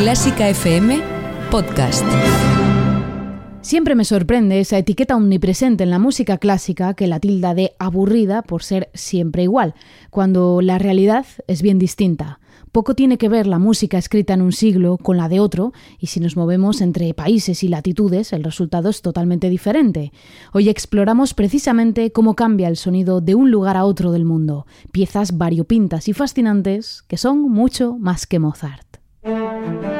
Clásica FM Podcast. Siempre me sorprende esa etiqueta omnipresente en la música clásica que la tilda de aburrida por ser siempre igual, cuando la realidad es bien distinta. Poco tiene que ver la música escrita en un siglo con la de otro, y si nos movemos entre países y latitudes, el resultado es totalmente diferente. Hoy exploramos precisamente cómo cambia el sonido de un lugar a otro del mundo, piezas variopintas y fascinantes que son mucho más que Mozart. Música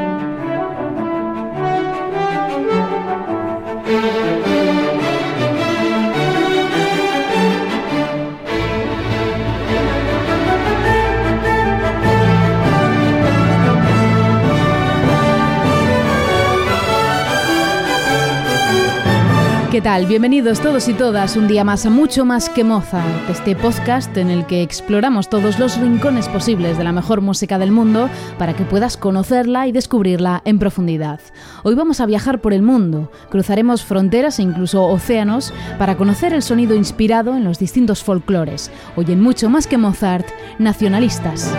¿Qué tal? Bienvenidos todos y todas un día más a Mucho Más que Mozart, este podcast en el que exploramos todos los rincones posibles de la mejor música del mundo para que puedas conocerla y descubrirla en profundidad. Hoy vamos a viajar por el mundo, cruzaremos fronteras e incluso océanos para conocer el sonido inspirado en los distintos folclores. Hoy en Mucho Más que Mozart, nacionalistas.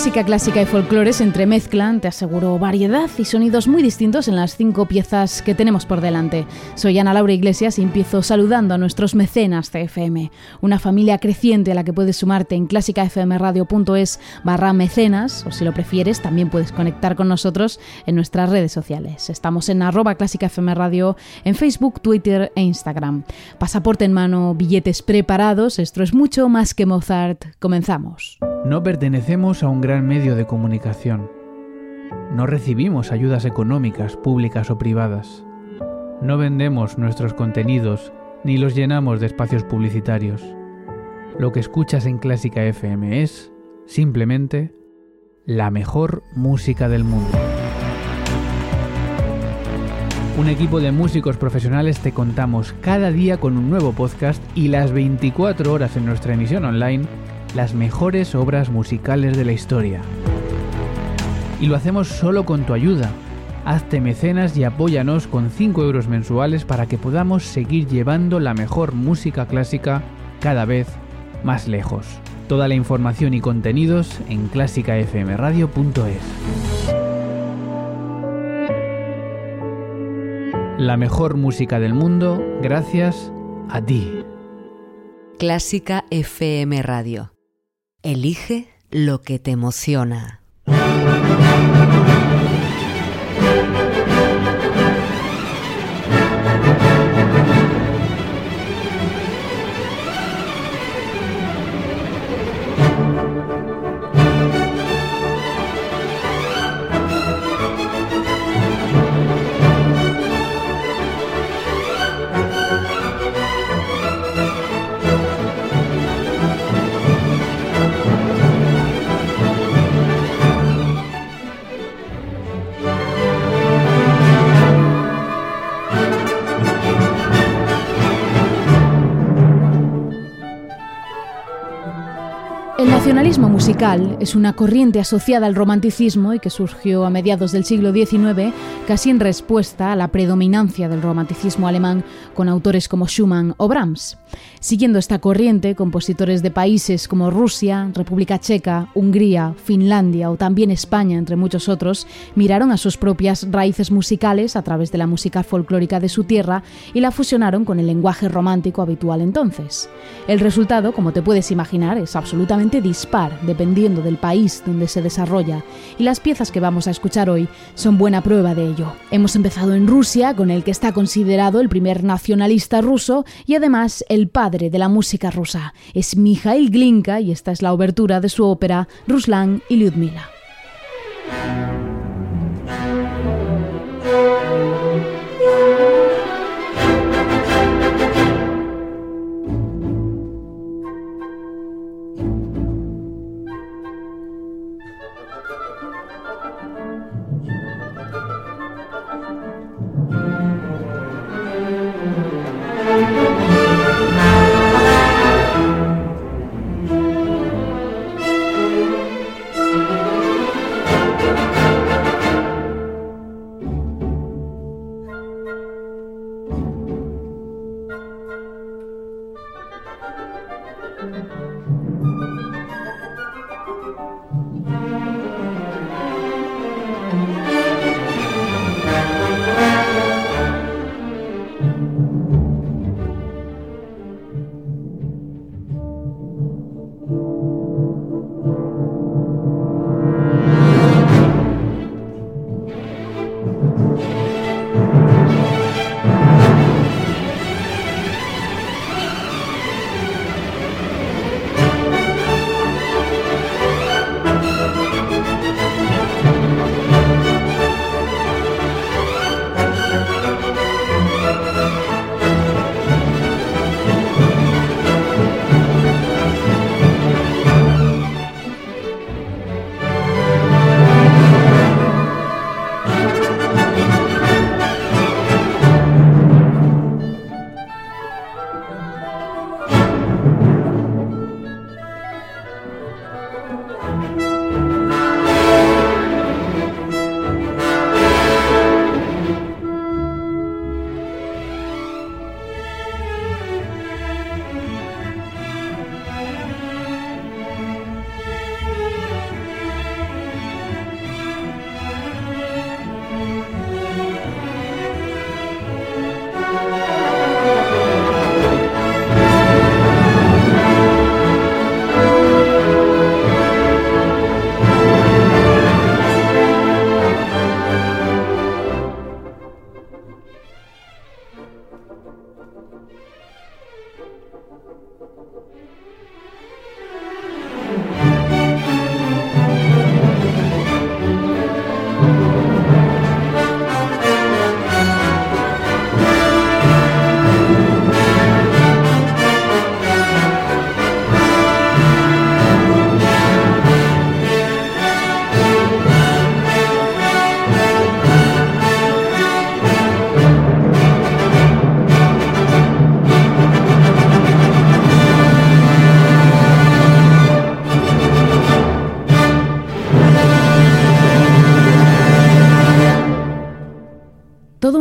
Música clásica y folclore se entremezclan, te aseguro variedad y sonidos muy distintos en las cinco piezas que tenemos por delante. Soy Ana Laura Iglesias y empiezo saludando a nuestros mecenas CFM, una familia creciente a la que puedes sumarte en clásicafmradio.es barra mecenas, o si lo prefieres, también puedes conectar con nosotros en nuestras redes sociales. Estamos en arroba clásicafmradio en Facebook, Twitter e Instagram. Pasaporte en mano, billetes preparados, esto es mucho más que Mozart. Comenzamos. No pertenecemos a un gran medio de comunicación. No recibimos ayudas económicas, públicas o privadas. No vendemos nuestros contenidos ni los llenamos de espacios publicitarios. Lo que escuchas en Clásica FM es, simplemente, la mejor música del mundo. Un equipo de músicos profesionales te contamos cada día con un nuevo podcast y las 24 horas en nuestra emisión online las mejores obras musicales de la historia. Y lo hacemos solo con tu ayuda. Hazte mecenas y apóyanos con 5 euros mensuales para que podamos seguir llevando la mejor música clásica cada vez más lejos. Toda la información y contenidos en clásicafmradio.es. La mejor música del mundo gracias a ti. Clásica FM Radio. Elige lo que te emociona. Musical es una corriente asociada al romanticismo y que surgió a mediados del siglo XIX casi en respuesta a la predominancia del romanticismo alemán con autores como Schumann o Brahms. Siguiendo esta corriente, compositores de países como Rusia, República Checa, Hungría, Finlandia o también España, entre muchos otros, miraron a sus propias raíces musicales a través de la música folclórica de su tierra y la fusionaron con el lenguaje romántico habitual entonces. El resultado, como te puedes imaginar, es absolutamente dispar dependiendo del país donde se desarrolla y las piezas que vamos a escuchar hoy son buena prueba de ello. Hemos empezado en Rusia con el que está considerado el primer nacionalista ruso y además el padre de la música rusa. Es Mikhail Glinka y esta es la obertura de su ópera Ruslan y Lyudmila.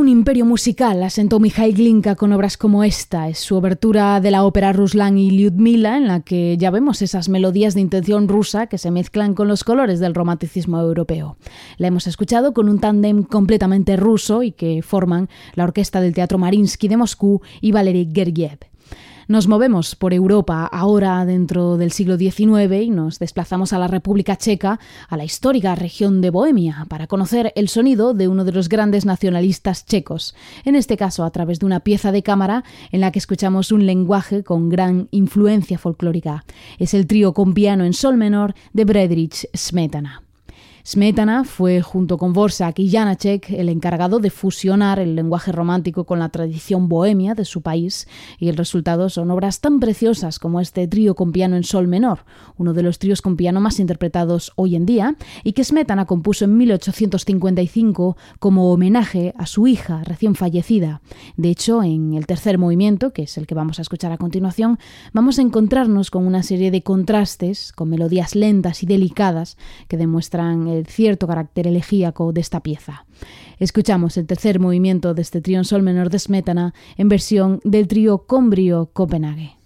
Imperio musical asentó Mikhail Glinka con obras como esta. Es su obertura de la ópera Ruslan y Lyudmila, en la que ya vemos esas melodías de intención rusa que se mezclan con los colores del romanticismo europeo. La hemos escuchado con un tándem completamente ruso y que forman la orquesta del Teatro Marinsky de Moscú y Valery Gergiev. Nos movemos por Europa ahora dentro del siglo XIX y nos desplazamos a la República Checa, a la histórica región de Bohemia, para conocer el sonido de uno de los grandes nacionalistas checos, en este caso a través de una pieza de cámara en la que escuchamos un lenguaje con gran influencia folclórica. Es el trío con piano en sol menor de Bredrich Smetana. Smetana fue, junto con Borsak y Janacek, el encargado de fusionar el lenguaje romántico con la tradición bohemia de su país, y el resultado son obras tan preciosas como este trío con piano en sol menor, uno de los tríos con piano más interpretados hoy en día, y que Smetana compuso en 1855 como homenaje a su hija recién fallecida. De hecho, en el tercer movimiento, que es el que vamos a escuchar a continuación, vamos a encontrarnos con una serie de contrastes, con melodías lentas y delicadas que demuestran el cierto carácter elegíaco de esta pieza. Escuchamos el tercer movimiento de este trío en sol menor de Smetana en versión del trío Combrio Copenhague.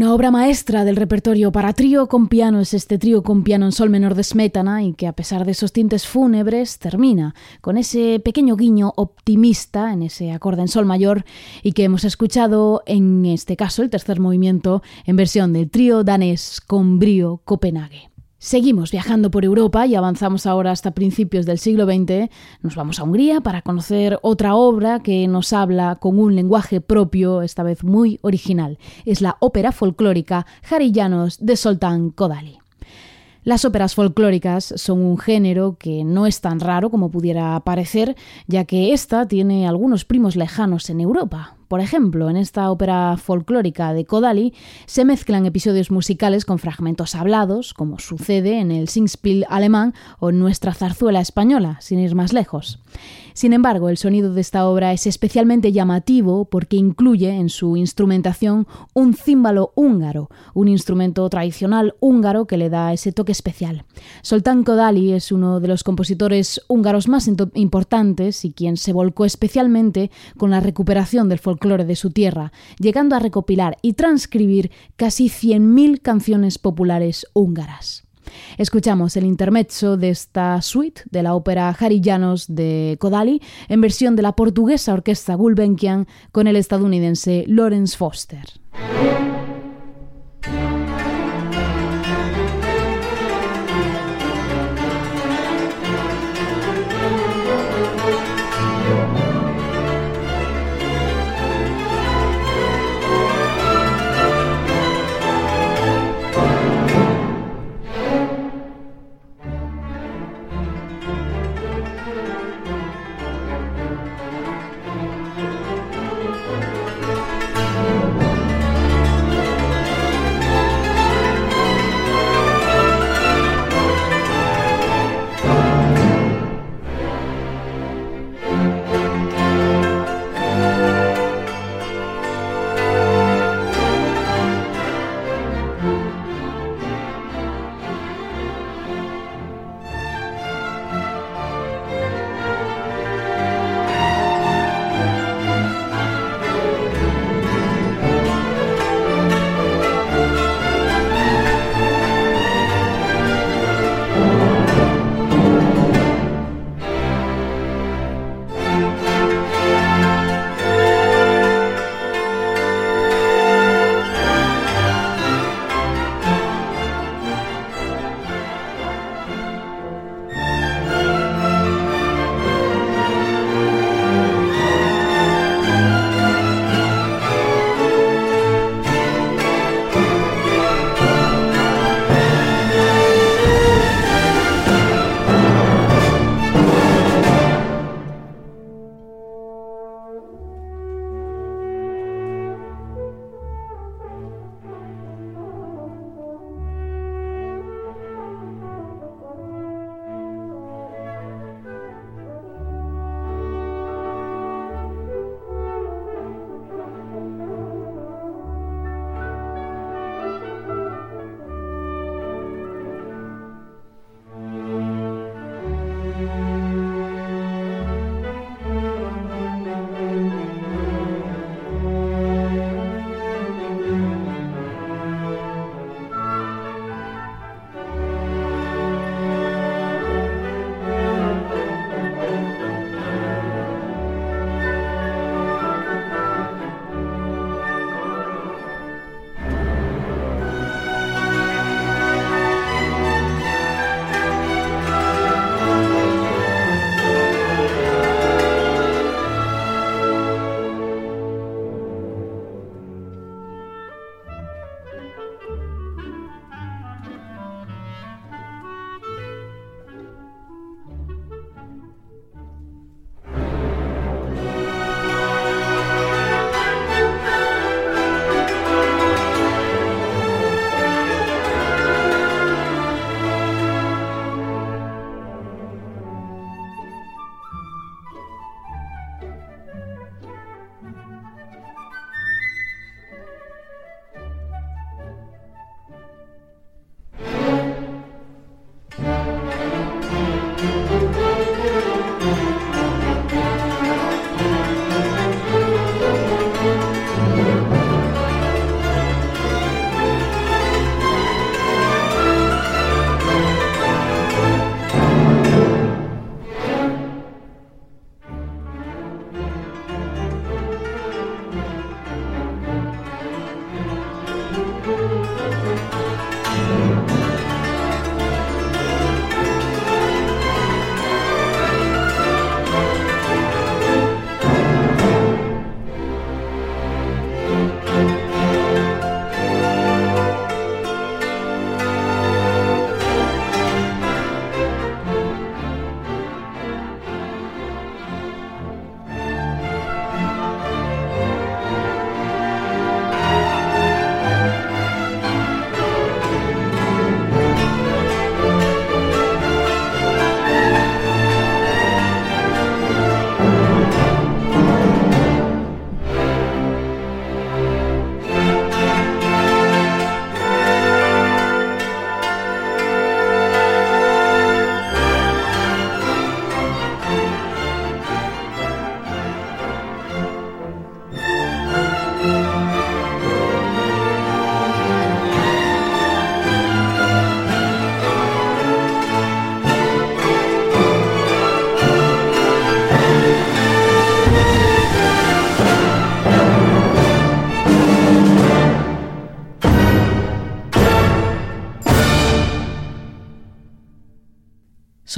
Una obra maestra del repertorio para trío con piano es este trío con piano en sol menor de Smetana y que a pesar de esos tintes fúnebres termina con ese pequeño guiño optimista en ese acorde en sol mayor y que hemos escuchado en este caso el tercer movimiento en versión del trío danés con brío Copenhague. Seguimos viajando por Europa y avanzamos ahora hasta principios del siglo XX. Nos vamos a Hungría para conocer otra obra que nos habla con un lenguaje propio, esta vez muy original. Es la ópera folclórica Jarillanos de Soltán Kodali. Las óperas folclóricas son un género que no es tan raro como pudiera parecer, ya que esta tiene algunos primos lejanos en Europa. Por ejemplo, en esta ópera folclórica de Kodali se mezclan episodios musicales con fragmentos hablados, como sucede en el Singspiel alemán o en nuestra zarzuela española, sin ir más lejos. Sin embargo, el sonido de esta obra es especialmente llamativo porque incluye en su instrumentación un címbalo húngaro, un instrumento tradicional húngaro que le da ese toque especial. Soltán Kodali es uno de los compositores húngaros más importantes y quien se volcó especialmente con la recuperación del folclore de su tierra, llegando a recopilar y transcribir casi 100.000 canciones populares húngaras. Escuchamos el intermezzo de esta suite de la ópera Jarillanos de Kodali en versión de la portuguesa orquesta Gulbenkian con el estadounidense Lawrence Foster.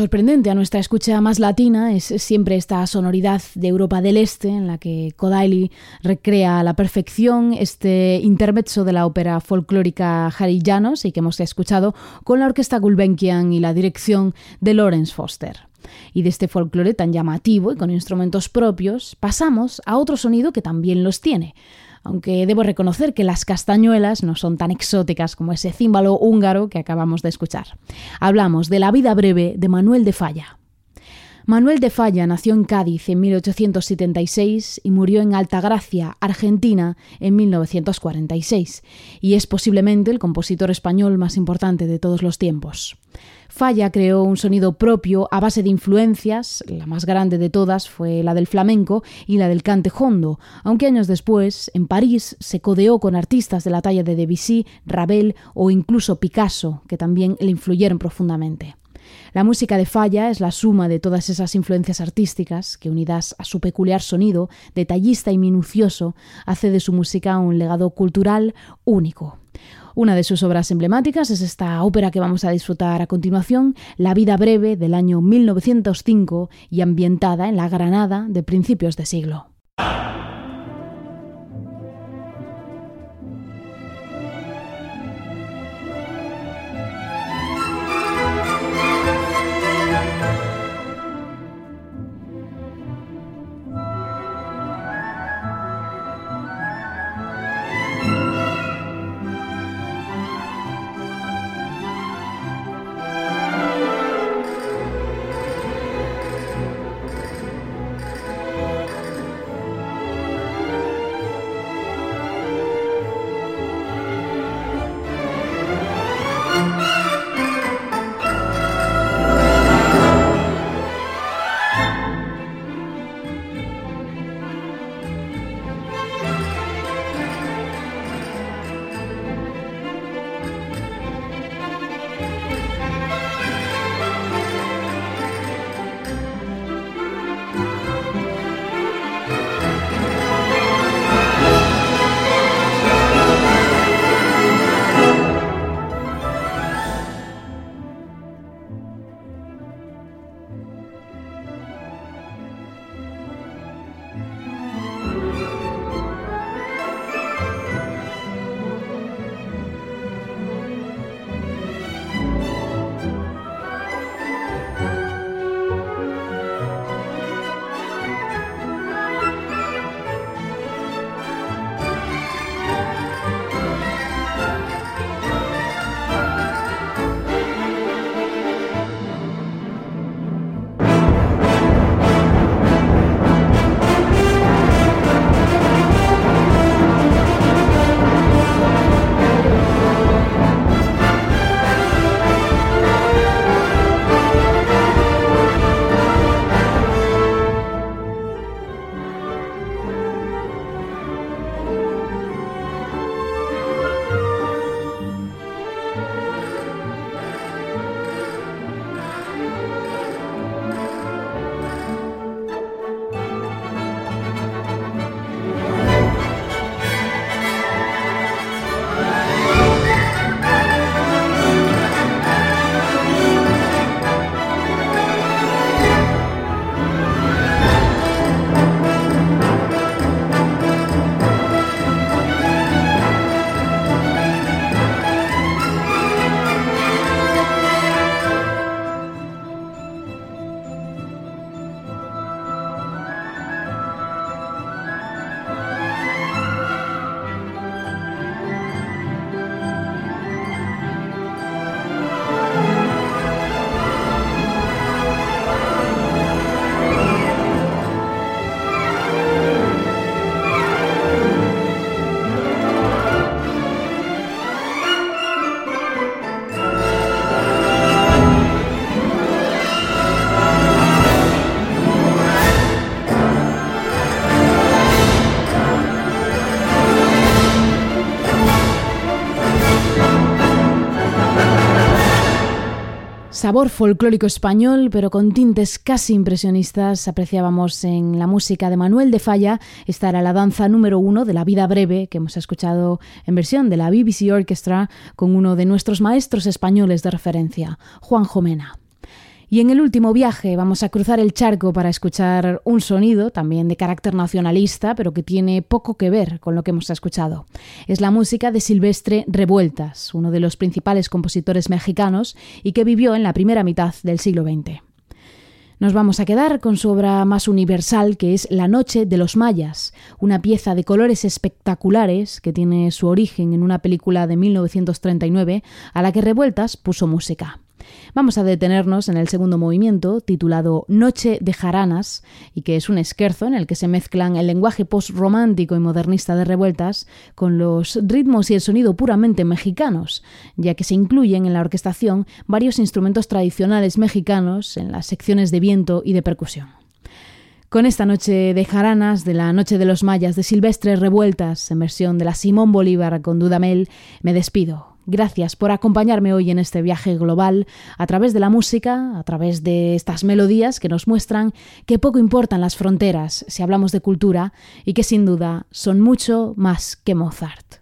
Sorprendente a nuestra escucha más latina es siempre esta sonoridad de Europa del Este en la que Kodaly recrea a la perfección este intermezzo de la ópera folclórica Harry Llanos y que hemos escuchado con la orquesta Gulbenkian y la dirección de Lawrence Foster. Y de este folclore tan llamativo y con instrumentos propios pasamos a otro sonido que también los tiene, aunque debo reconocer que las castañuelas no son tan exóticas como ese címbalo húngaro que acabamos de escuchar. Hablamos de La vida breve de Manuel de Falla. Manuel de Falla nació en Cádiz en 1876 y murió en Altagracia, Argentina, en 1946, y es posiblemente el compositor español más importante de todos los tiempos. Falla creó un sonido propio a base de influencias, la más grande de todas fue la del flamenco y la del cante hondo, aunque años después, en París, se codeó con artistas de la talla de Debussy, Ravel o incluso Picasso, que también le influyeron profundamente. La música de Falla es la suma de todas esas influencias artísticas que, unidas a su peculiar sonido, detallista y minucioso, hace de su música un legado cultural único. Una de sus obras emblemáticas es esta ópera que vamos a disfrutar a continuación, La vida breve del año 1905 y ambientada en la Granada de principios de siglo. Sabor folclórico español, pero con tintes casi impresionistas, apreciábamos en la música de Manuel de Falla. Esta era la danza número uno de la vida breve que hemos escuchado en versión de la BBC Orchestra con uno de nuestros maestros españoles de referencia, Juan Jomena. Y en el último viaje vamos a cruzar el charco para escuchar un sonido también de carácter nacionalista, pero que tiene poco que ver con lo que hemos escuchado. Es la música de Silvestre Revueltas, uno de los principales compositores mexicanos y que vivió en la primera mitad del siglo XX. Nos vamos a quedar con su obra más universal, que es La Noche de los Mayas, una pieza de colores espectaculares que tiene su origen en una película de 1939 a la que Revueltas puso música. Vamos a detenernos en el segundo movimiento, titulado Noche de Jaranas, y que es un esquerzo en el que se mezclan el lenguaje post-romántico y modernista de revueltas con los ritmos y el sonido puramente mexicanos, ya que se incluyen en la orquestación varios instrumentos tradicionales mexicanos en las secciones de viento y de percusión. Con esta noche de jaranas, de la Noche de los Mayas de Silvestre Revueltas, en versión de la Simón Bolívar con Dudamel, me despido. Gracias por acompañarme hoy en este viaje global a través de la música, a través de estas melodías que nos muestran que poco importan las fronteras si hablamos de cultura y que sin duda son mucho más que Mozart.